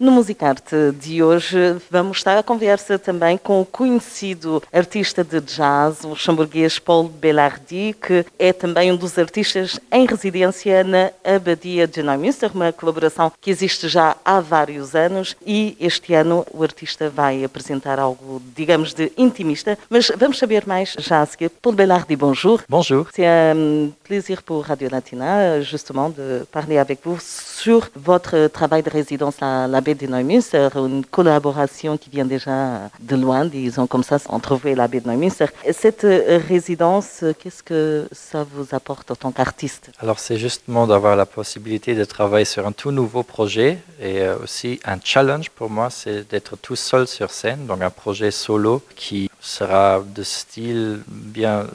No Musicarte de hoje vamos estar à conversa também com o conhecido artista de jazz, o luxemburguês Paul Belardi, que é também um dos artistas em residência na Abadia de Neumünster, uma colaboração que existe já há vários anos e este ano o artista vai apresentar algo, digamos, de intimista, mas vamos saber mais já a seguir. Paul Belardi, bonjour. Bonjour. C'est un plaisir pour Radio Latina, justement, de parler avec vous sur votre travail de résidence à la de Neumünster, une collaboration qui vient déjà de loin, disons comme ça, entre vous et la baie de Neumünster. Cette résidence, qu'est-ce que ça vous apporte en tant qu'artiste? Alors c'est justement d'avoir la possibilité de travailler sur un tout nouveau projet et aussi un challenge pour moi, c'est d'être tout seul sur scène, donc un projet solo qui sera de style bien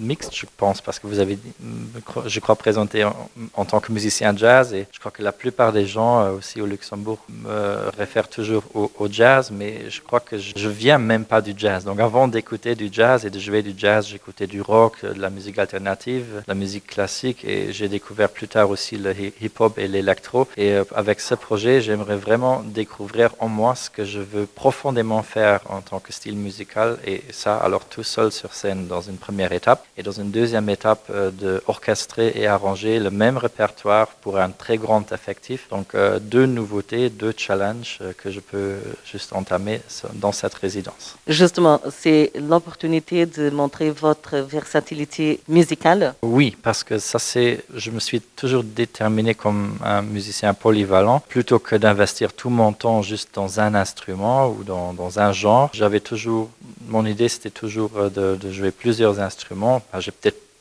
mixte, je pense, parce que vous avez, je crois, présenté en, tant que musicien jazz et je crois que la plupart des gens aussi au Luxembourg me réfèrent toujours au, au jazz, mais je crois que je, je viens même pas du jazz. Donc avant d'écouter du jazz et de jouer du jazz, j'écoutais du rock, de la musique alternative, de la musique classique et j'ai découvert plus tard aussi le hip-hop et l'électro. Et avec ce projet, j'aimerais vraiment découvrir en moi ce que je veux profondément faire en tant que style musical et ça alors tout seul sur scène dans une première étape et dans une deuxième étape euh, de orchestrer et arranger le même répertoire pour un très grand effectif. Donc euh, deux nouveautés deux challenges euh, que je peux juste entamer dans cette résidence. Justement c'est l'opportunité de montrer votre versatilité musicale. Oui parce que ça c'est je me suis toujours déterminé comme un musicien polyvalent. Plutôt que d'investir tout mon temps juste dans un instrument ou dans, dans un genre j'avais toujours mon idée c'était toujours de, de, jouer plusieurs instruments.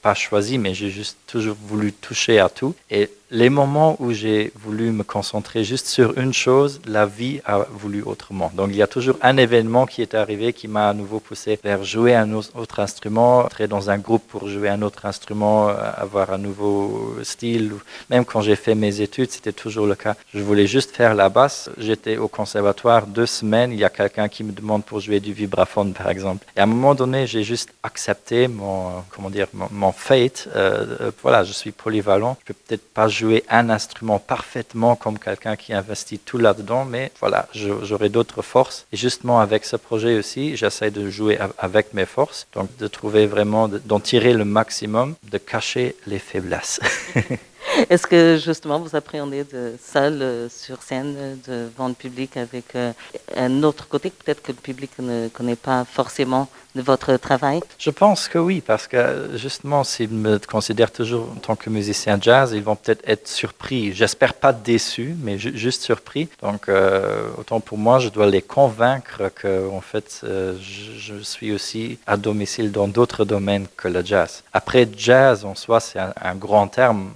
Pas choisi, mais j'ai juste toujours voulu toucher à tout. Et les moments où j'ai voulu me concentrer juste sur une chose, la vie a voulu autrement. Donc il y a toujours un événement qui est arrivé qui m'a à nouveau poussé vers jouer un autre instrument, entrer dans un groupe pour jouer un autre instrument, avoir un nouveau style. Même quand j'ai fait mes études, c'était toujours le cas. Je voulais juste faire la basse. J'étais au conservatoire deux semaines, il y a quelqu'un qui me demande pour jouer du vibraphone par exemple. Et à un moment donné, j'ai juste accepté mon, comment dire, mon fate. Euh, voilà, je suis polyvalent. Je peux peut-être pas jouer un instrument parfaitement comme quelqu'un qui investit tout là-dedans, mais voilà, j'aurai d'autres forces. Et justement, avec ce projet aussi, j'essaie de jouer avec mes forces, donc de trouver vraiment, d'en tirer le maximum, de cacher les faiblesses. Est-ce que justement vous appréhendez de seul sur scène devant le public avec euh, un autre côté? Peut-être que le public ne connaît pas forcément de votre travail Je pense que oui, parce que justement, s'ils me considèrent toujours en tant que musicien jazz, ils vont peut-être être surpris. J'espère pas déçus, mais ju juste surpris. Donc, euh, autant pour moi, je dois les convaincre que, en fait, euh, je, suis aussi à domicile dans d'autres domaines que le jazz. Après, jazz en soi, c'est un grand terme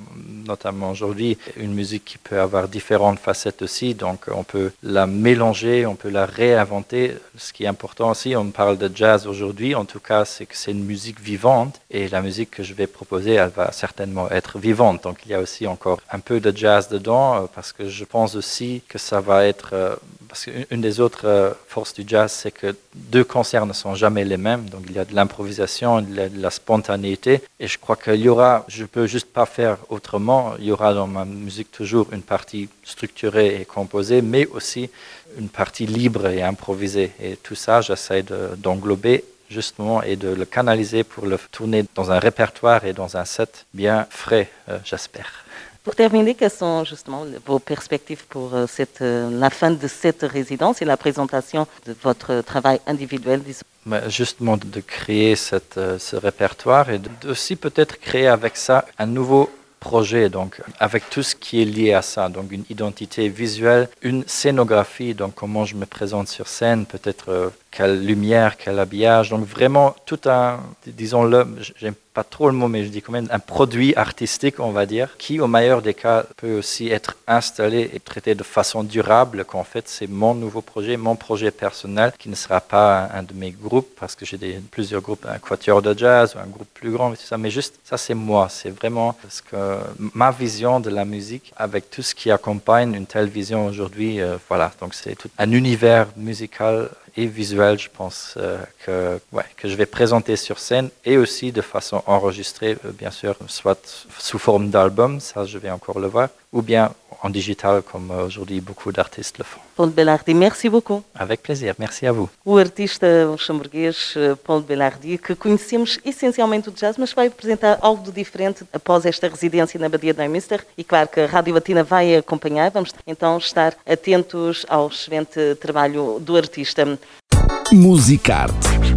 notamment aujourd'hui, une musique qui peut avoir différentes facettes aussi, donc on peut la mélanger, on peut la réinventer. Ce qui est important aussi, on parle de jazz aujourd'hui, en tout cas, c'est que c'est une musique vivante, et la musique que je vais proposer, elle va certainement être vivante. Donc il y a aussi encore un peu de jazz dedans, parce que je pense aussi que ça va être... Parce qu'une des autres forces du jazz, c'est que deux concerts ne sont jamais les mêmes, donc il y a de l'improvisation, de, la spontanéité, et je crois qu'il y aura, je peux juste pas faire autrement, il y aura dans ma musique toujours une partie structurée et composée, mais aussi une partie libre et improvisée. Et tout ça, j'essaie d'englober justement et de le canaliser pour le tourner dans un répertoire et dans un set bien frais, euh, j'espère. Pour terminer, quelles sont justement vos perspectives pour cette, la fin de cette résidence et la présentation de votre travail individuel Justement, de créer cette, ce répertoire et aussi peut-être créer avec ça un nouveau projet, donc avec tout ce qui est lié à ça, donc une identité visuelle, une scénographie, donc comment je me présente sur scène, peut-être euh, quelle lumière, quel habillage. Donc vraiment tout un, disons-le, j'aime pas trop le mot, mais je dis quand même un produit artistique, on va dire, qui au meilleur des cas peut aussi être installé et traité de façon durable, qu'en fait c'est mon nouveau projet, mon projet personnel, qui ne sera pas un, de mes groupes, parce que j'ai plusieurs groupes, un quatuor de jazz ou un groupe plus grand, ça, mais juste ça c'est moi, c'est vraiment parce que ma vision de la musique avec tout ce qui accompagne une telle vision aujourd'hui, euh, voilà, donc c'est tout un univers musical et visuel, je pense, euh, que, que je vais présenter sur scène et aussi de façon enregistrée, euh, bien sûr, soit sous forme d'album, ça je vais encore le voir, ou bien en digital, comme euh, aujourd'hui beaucoup d'artistes le font. Paul Belardi, merci beaucoup. Avec plaisir, merci à vous. O artista luxemburguês Paul Belardi, que conhecemos essencialmente o jazz, mas vai apresentar algo de diferente após esta residência na Badia de Neumünster. E claro que a Rádio Latina vai acompanhar, vamos então estar atentos ao excelente trabalho do artista. Musicarte